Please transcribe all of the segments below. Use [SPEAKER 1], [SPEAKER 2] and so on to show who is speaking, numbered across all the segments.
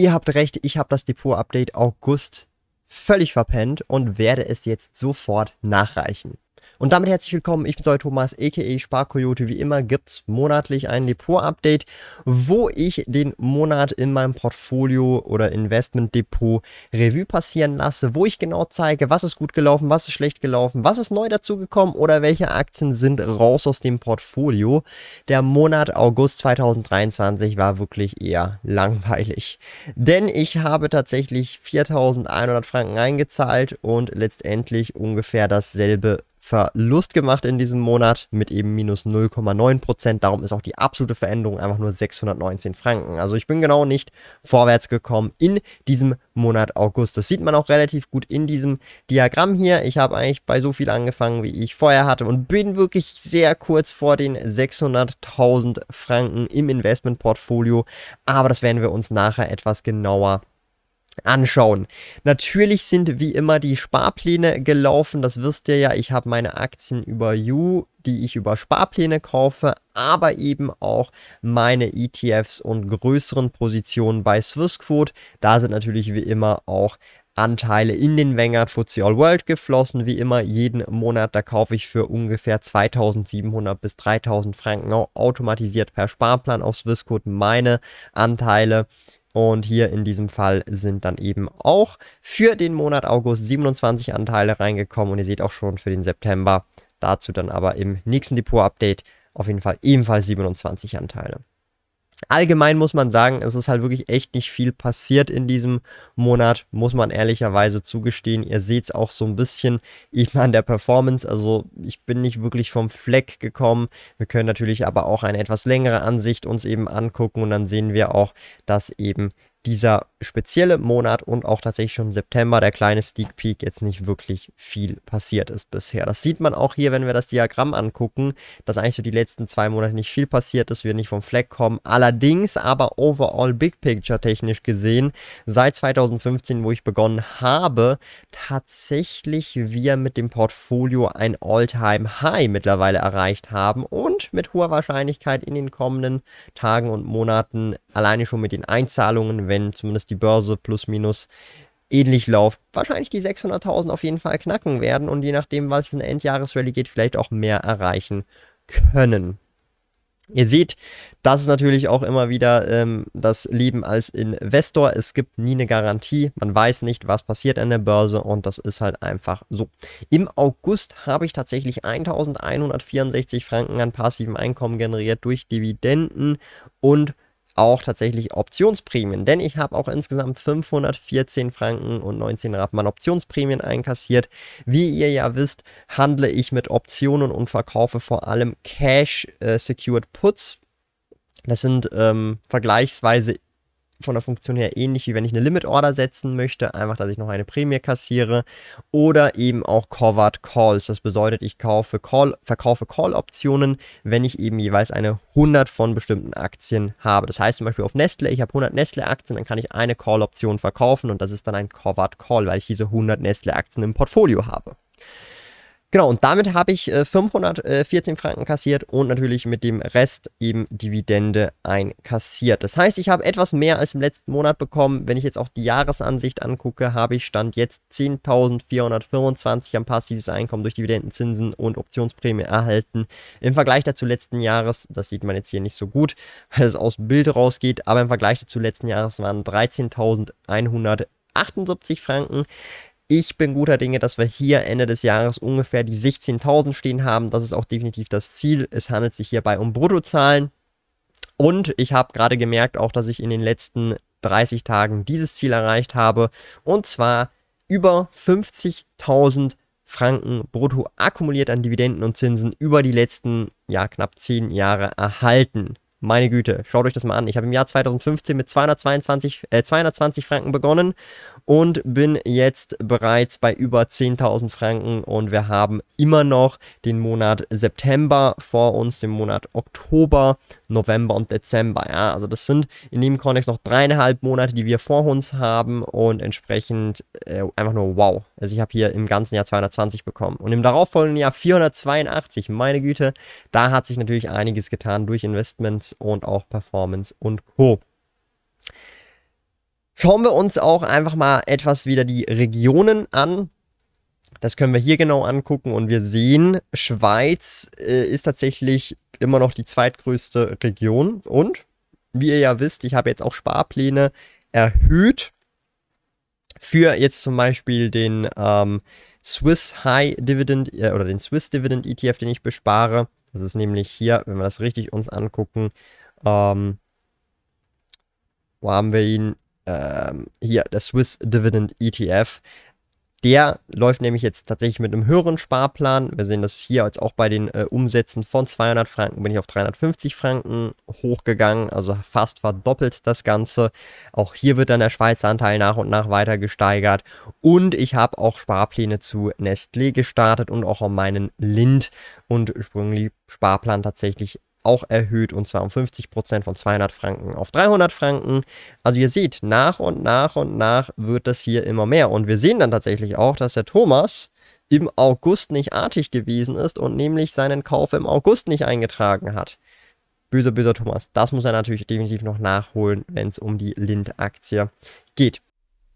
[SPEAKER 1] Ihr habt recht, ich habe das Depot-Update August völlig verpennt und werde es jetzt sofort nachreichen. Und damit herzlich willkommen, ich bin Soll Thomas, a.k.a. Sparkoyote. Wie immer gibt es monatlich ein Depot-Update, wo ich den Monat in meinem Portfolio oder Investment-Depot Revue passieren lasse, wo ich genau zeige, was ist gut gelaufen, was ist schlecht gelaufen, was ist neu dazugekommen oder welche Aktien sind raus aus dem Portfolio. Der Monat August 2023 war wirklich eher langweilig, denn ich habe tatsächlich 4100 Franken eingezahlt und letztendlich ungefähr dasselbe Verlust gemacht in diesem Monat mit eben minus 0,9%. Darum ist auch die absolute Veränderung einfach nur 619 Franken. Also ich bin genau nicht vorwärts gekommen in diesem Monat August. Das sieht man auch relativ gut in diesem Diagramm hier. Ich habe eigentlich bei so viel angefangen, wie ich vorher hatte und bin wirklich sehr kurz vor den 600.000 Franken im Investmentportfolio. Aber das werden wir uns nachher etwas genauer anschauen. Natürlich sind wie immer die Sparpläne gelaufen, das wisst ihr ja, ich habe meine Aktien über You, die ich über Sparpläne kaufe, aber eben auch meine ETFs und größeren Positionen bei Swissquote. Da sind natürlich wie immer auch Anteile in den Vanguard FTSE All World geflossen, wie immer jeden Monat. Da kaufe ich für ungefähr 2700 bis 3000 Franken automatisiert per Sparplan auf Swissquote meine Anteile. Und hier in diesem Fall sind dann eben auch für den Monat August 27 Anteile reingekommen. Und ihr seht auch schon für den September dazu dann aber im nächsten Depot-Update auf jeden Fall ebenfalls 27 Anteile. Allgemein muss man sagen, es ist halt wirklich echt nicht viel passiert in diesem Monat, muss man ehrlicherweise zugestehen. Ihr seht es auch so ein bisschen eben an der Performance. Also ich bin nicht wirklich vom Fleck gekommen. Wir können natürlich aber auch eine etwas längere Ansicht uns eben angucken und dann sehen wir auch, dass eben dieser spezielle Monat und auch tatsächlich schon September, der kleine Sneak Peek, jetzt nicht wirklich viel passiert ist bisher. Das sieht man auch hier, wenn wir das Diagramm angucken, dass eigentlich so die letzten zwei Monate nicht viel passiert ist, wir nicht vom Fleck kommen. Allerdings aber overall Big Picture technisch gesehen, seit 2015, wo ich begonnen habe, tatsächlich wir mit dem Portfolio ein All-Time High mittlerweile erreicht haben und mit hoher Wahrscheinlichkeit in den kommenden Tagen und Monaten alleine schon mit den Einzahlungen, wenn zumindest die Börse plus minus ähnlich läuft, wahrscheinlich die 600.000 auf jeden Fall knacken werden und je nachdem, was in Endjahresrallye geht, vielleicht auch mehr erreichen können. Ihr seht, das ist natürlich auch immer wieder ähm, das Leben als Investor. Es gibt nie eine Garantie. Man weiß nicht, was passiert an der Börse und das ist halt einfach so. Im August habe ich tatsächlich 1164 Franken an passivem Einkommen generiert durch Dividenden und auch tatsächlich Optionsprämien, denn ich habe auch insgesamt 514 Franken und 19 Rappen Optionsprämien einkassiert. Wie ihr ja wisst, handle ich mit Optionen und verkaufe vor allem Cash äh, Secured Puts. Das sind ähm, vergleichsweise von der Funktion her ähnlich wie wenn ich eine Limit Order setzen möchte, einfach, dass ich noch eine Prämie kassiere oder eben auch Covered Calls. Das bedeutet, ich kaufe Call, verkaufe Call-Optionen, wenn ich eben jeweils eine 100 von bestimmten Aktien habe. Das heißt zum Beispiel auf Nestle, ich habe 100 Nestle-Aktien, dann kann ich eine Call-Option verkaufen und das ist dann ein Covered Call, weil ich diese 100 Nestle-Aktien im Portfolio habe. Genau, und damit habe ich äh, 514 Franken kassiert und natürlich mit dem Rest eben Dividende einkassiert. Das heißt, ich habe etwas mehr als im letzten Monat bekommen. Wenn ich jetzt auch die Jahresansicht angucke, habe ich Stand jetzt 10.425 am passives Einkommen durch Dividendenzinsen und Optionsprämie erhalten. Im Vergleich dazu letzten Jahres, das sieht man jetzt hier nicht so gut, weil es aus dem Bild rausgeht, aber im Vergleich dazu letzten Jahres waren 13.178 Franken. Ich bin guter Dinge, dass wir hier Ende des Jahres ungefähr die 16.000 stehen haben. Das ist auch definitiv das Ziel. Es handelt sich hierbei um Bruttozahlen. Und ich habe gerade gemerkt auch, dass ich in den letzten 30 Tagen dieses Ziel erreicht habe. Und zwar über 50.000 Franken brutto akkumuliert an Dividenden und Zinsen über die letzten, ja, knapp 10 Jahre erhalten. Meine Güte, schaut euch das mal an. Ich habe im Jahr 2015 mit 222, äh, 220 Franken begonnen und bin jetzt bereits bei über 10.000 Franken und wir haben immer noch den Monat September vor uns, den Monat Oktober, November und Dezember. Ja, also das sind in dem Kontext noch dreieinhalb Monate, die wir vor uns haben und entsprechend äh, einfach nur wow. Also ich habe hier im ganzen Jahr 220 bekommen und im darauffolgenden Jahr 482. Meine Güte, da hat sich natürlich einiges getan durch Investments und auch Performance und Co. Schauen wir uns auch einfach mal etwas wieder die Regionen an. Das können wir hier genau angucken und wir sehen, Schweiz äh, ist tatsächlich immer noch die zweitgrößte Region und wie ihr ja wisst, ich habe jetzt auch Sparpläne erhöht für jetzt zum Beispiel den ähm, Swiss High Dividend äh, oder den Swiss Dividend ETF, den ich bespare. Das ist nämlich hier, wenn wir das richtig uns angucken, ähm, wo haben wir ihn? Ähm, hier, der Swiss Dividend ETF. Der läuft nämlich jetzt tatsächlich mit einem höheren Sparplan. Wir sehen das hier jetzt auch bei den äh, Umsätzen von 200 Franken bin ich auf 350 Franken hochgegangen, also fast verdoppelt das Ganze. Auch hier wird dann der Schweizer Anteil nach und nach weiter gesteigert. Und ich habe auch Sparpläne zu Nestlé gestartet und auch auf meinen Lind und ursprünglich Sparplan tatsächlich auch erhöht und zwar um 50% von 200 Franken auf 300 Franken. Also ihr seht, nach und nach und nach wird das hier immer mehr. Und wir sehen dann tatsächlich auch, dass der Thomas im August nicht artig gewesen ist und nämlich seinen Kauf im August nicht eingetragen hat. Böser, böser Thomas. Das muss er natürlich definitiv noch nachholen, wenn es um die Lind-Aktie geht.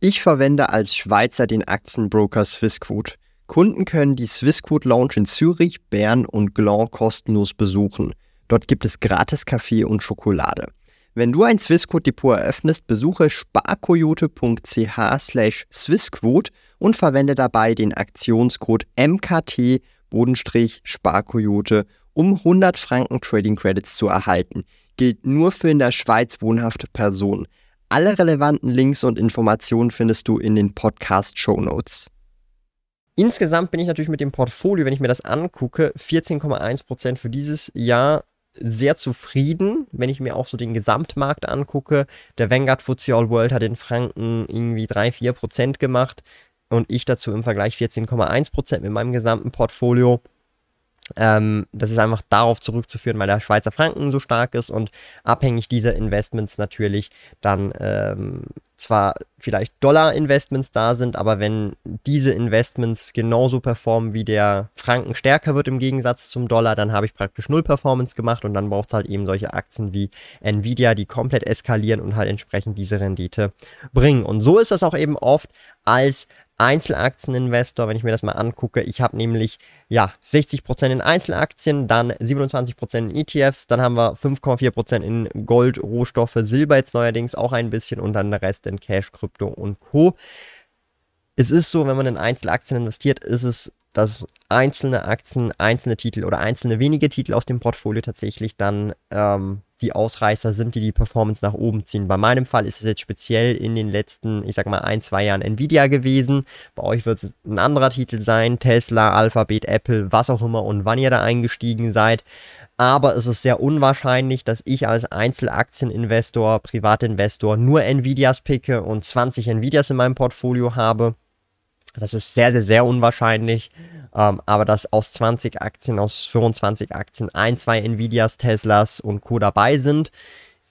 [SPEAKER 2] Ich verwende als Schweizer den Aktienbroker Swissquote. Kunden können die Swissquote Lounge in Zürich, Bern und Gland kostenlos besuchen. Dort gibt es gratis Kaffee und Schokolade. Wenn du ein Swissquote-Depot eröffnest, besuche sparkoyote.ch slash Swissquote und verwende dabei den Aktionscode MKT-Sparkoyote, um 100 Franken Trading Credits zu erhalten. Gilt nur für in der Schweiz wohnhafte Personen. Alle relevanten Links und Informationen findest du in den Podcast-Show Notes.
[SPEAKER 1] Insgesamt bin ich natürlich mit dem Portfolio, wenn ich mir das angucke, 14,1% für dieses Jahr sehr zufrieden, wenn ich mir auch so den Gesamtmarkt angucke. Der Vanguard FTSE All World hat in Franken irgendwie 3-4% gemacht und ich dazu im Vergleich 14,1% mit meinem gesamten Portfolio. Ähm, das ist einfach darauf zurückzuführen, weil der Schweizer Franken so stark ist und abhängig dieser Investments natürlich dann ähm, zwar vielleicht Dollar-Investments da sind, aber wenn diese Investments genauso performen, wie der Franken stärker wird im Gegensatz zum Dollar, dann habe ich praktisch null Performance gemacht und dann braucht es halt eben solche Aktien wie Nvidia, die komplett eskalieren und halt entsprechend diese Rendite bringen. Und so ist das auch eben oft als Einzelaktieninvestor, wenn ich mir das mal angucke. Ich habe nämlich ja 60% in Einzelaktien, dann 27% in ETFs, dann haben wir 5,4% in Gold, Rohstoffe, Silber jetzt neuerdings auch ein bisschen und dann der Rest in Cash, Krypto und Co. Es ist so, wenn man in Einzelaktien investiert, ist es dass einzelne Aktien, einzelne Titel oder einzelne wenige Titel aus dem Portfolio tatsächlich dann ähm, die Ausreißer sind, die die Performance nach oben ziehen. Bei meinem Fall ist es jetzt speziell in den letzten, ich sag mal, ein, zwei Jahren Nvidia gewesen. Bei euch wird es ein anderer Titel sein, Tesla, Alphabet, Apple, was auch immer und wann ihr da eingestiegen seid. Aber es ist sehr unwahrscheinlich, dass ich als Einzelaktieninvestor, Privatinvestor nur Nvidias picke und 20 Nvidias in meinem Portfolio habe. Das ist sehr, sehr, sehr unwahrscheinlich. Ähm, aber dass aus 20 Aktien, aus 25 Aktien ein, zwei Nvidias, Teslas und Co. dabei sind,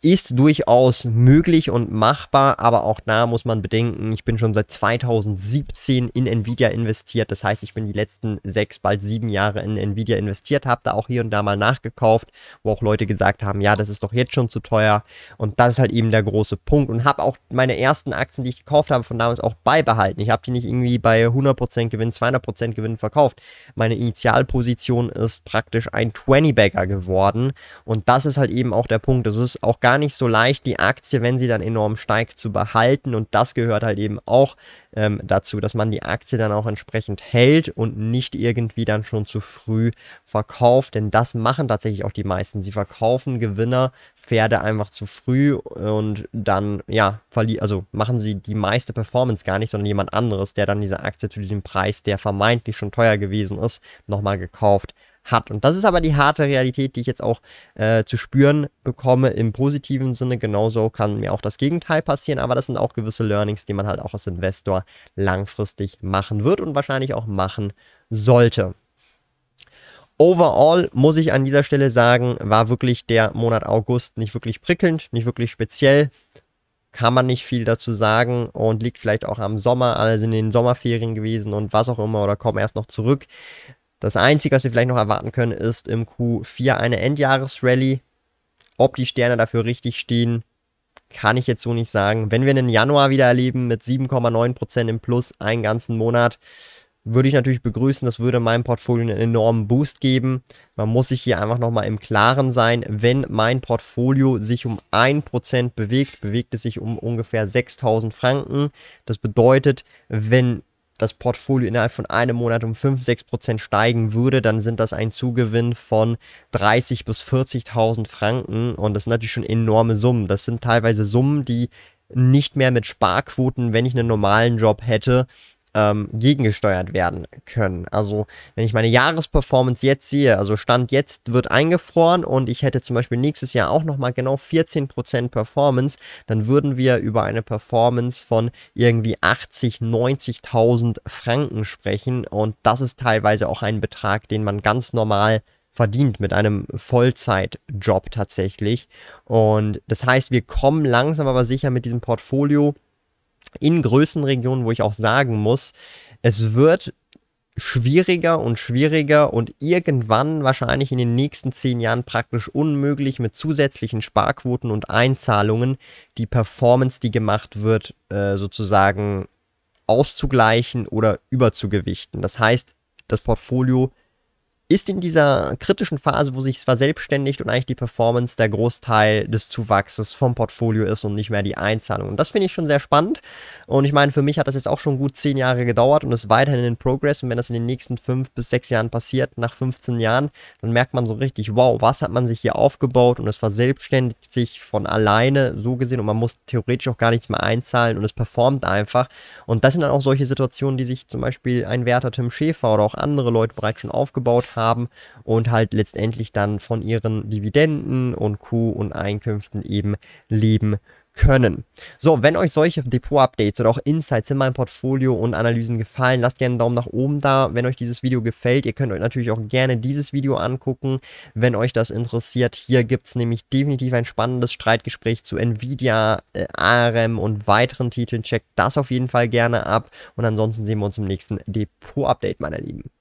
[SPEAKER 1] ist durchaus möglich und machbar, aber auch da muss man bedenken, ich bin schon seit 2017 in Nvidia investiert. Das heißt, ich bin die letzten sechs, bald sieben Jahre in Nvidia investiert, habe da auch hier und da mal nachgekauft, wo auch Leute gesagt haben, ja, das ist doch jetzt schon zu teuer. Und das ist halt eben der große Punkt. Und habe auch meine ersten Aktien, die ich gekauft habe, von damals auch beibehalten. Ich habe die nicht irgendwie bei 100% Gewinn, 200% Gewinn verkauft. Meine Initialposition ist praktisch ein 20-Bagger geworden. Und das ist halt eben auch der Punkt. Das ist auch gar gar nicht so leicht, die Aktie, wenn sie dann enorm steigt, zu behalten. Und das gehört halt eben auch ähm, dazu, dass man die Aktie dann auch entsprechend hält und nicht irgendwie dann schon zu früh verkauft. Denn das machen tatsächlich auch die meisten. Sie verkaufen Gewinner, Pferde einfach zu früh und dann, ja, also machen sie die meiste Performance gar nicht, sondern jemand anderes, der dann diese Aktie zu diesem Preis, der vermeintlich schon teuer gewesen ist, nochmal gekauft hat. Und das ist aber die harte Realität, die ich jetzt auch äh, zu spüren bekomme im positiven Sinne. Genauso kann mir auch das Gegenteil passieren, aber das sind auch gewisse Learnings, die man halt auch als Investor langfristig machen wird und wahrscheinlich auch machen sollte. Overall muss ich an dieser Stelle sagen, war wirklich der Monat August nicht wirklich prickelnd, nicht wirklich speziell. Kann man nicht viel dazu sagen und liegt vielleicht auch am Sommer. Alle sind in den Sommerferien gewesen und was auch immer oder kommen erst noch zurück. Das Einzige, was wir vielleicht noch erwarten können, ist im Q4 eine Endjahresrallye. Ob die Sterne dafür richtig stehen, kann ich jetzt so nicht sagen. Wenn wir einen Januar wieder erleben mit 7,9% im Plus, einen ganzen Monat, würde ich natürlich begrüßen. Das würde meinem Portfolio einen enormen Boost geben. Man muss sich hier einfach nochmal im Klaren sein, wenn mein Portfolio sich um 1% bewegt, bewegt es sich um ungefähr 6000 Franken. Das bedeutet, wenn das Portfolio innerhalb von einem Monat um 5, 6% steigen würde, dann sind das ein Zugewinn von 30 bis 40.000 Franken und das sind natürlich schon enorme Summen. Das sind teilweise Summen, die nicht mehr mit Sparquoten, wenn ich einen normalen Job hätte, ähm, gegengesteuert werden können. Also wenn ich meine Jahresperformance jetzt sehe, also Stand jetzt wird eingefroren und ich hätte zum Beispiel nächstes Jahr auch nochmal genau 14% Performance, dann würden wir über eine Performance von irgendwie 80, 90.000 Franken sprechen und das ist teilweise auch ein Betrag, den man ganz normal verdient mit einem Vollzeitjob tatsächlich. Und das heißt, wir kommen langsam aber sicher mit diesem Portfolio in Größenregionen, wo ich auch sagen muss, es wird schwieriger und schwieriger und irgendwann wahrscheinlich in den nächsten zehn Jahren praktisch unmöglich mit zusätzlichen Sparquoten und Einzahlungen die Performance, die gemacht wird, äh, sozusagen auszugleichen oder überzugewichten. Das heißt, das Portfolio ist in dieser kritischen Phase, wo sich es verselbstständigt und eigentlich die Performance der Großteil des Zuwachses vom Portfolio ist und nicht mehr die Einzahlung. Und das finde ich schon sehr spannend. Und ich meine, für mich hat das jetzt auch schon gut zehn Jahre gedauert und ist weiterhin in Progress. Und wenn das in den nächsten fünf bis sechs Jahren passiert, nach 15 Jahren, dann merkt man so richtig, wow, was hat man sich hier aufgebaut und es verselbstständigt sich von alleine so gesehen und man muss theoretisch auch gar nichts mehr einzahlen und es performt einfach. Und das sind dann auch solche Situationen, die sich zum Beispiel ein Werter Tim Schäfer oder auch andere Leute bereits schon aufgebaut haben haben und halt letztendlich dann von ihren Dividenden und Q und Einkünften eben leben können. So, wenn euch solche Depot-Updates oder auch Insights in meinem Portfolio und Analysen gefallen, lasst gerne einen Daumen nach oben da. Wenn euch dieses Video gefällt, ihr könnt euch natürlich auch gerne dieses Video angucken, wenn euch das interessiert. Hier gibt es nämlich definitiv ein spannendes Streitgespräch zu Nvidia, äh, ARM und weiteren Titeln. Checkt das auf jeden Fall gerne ab. Und ansonsten sehen wir uns im nächsten Depot-Update, meine Lieben.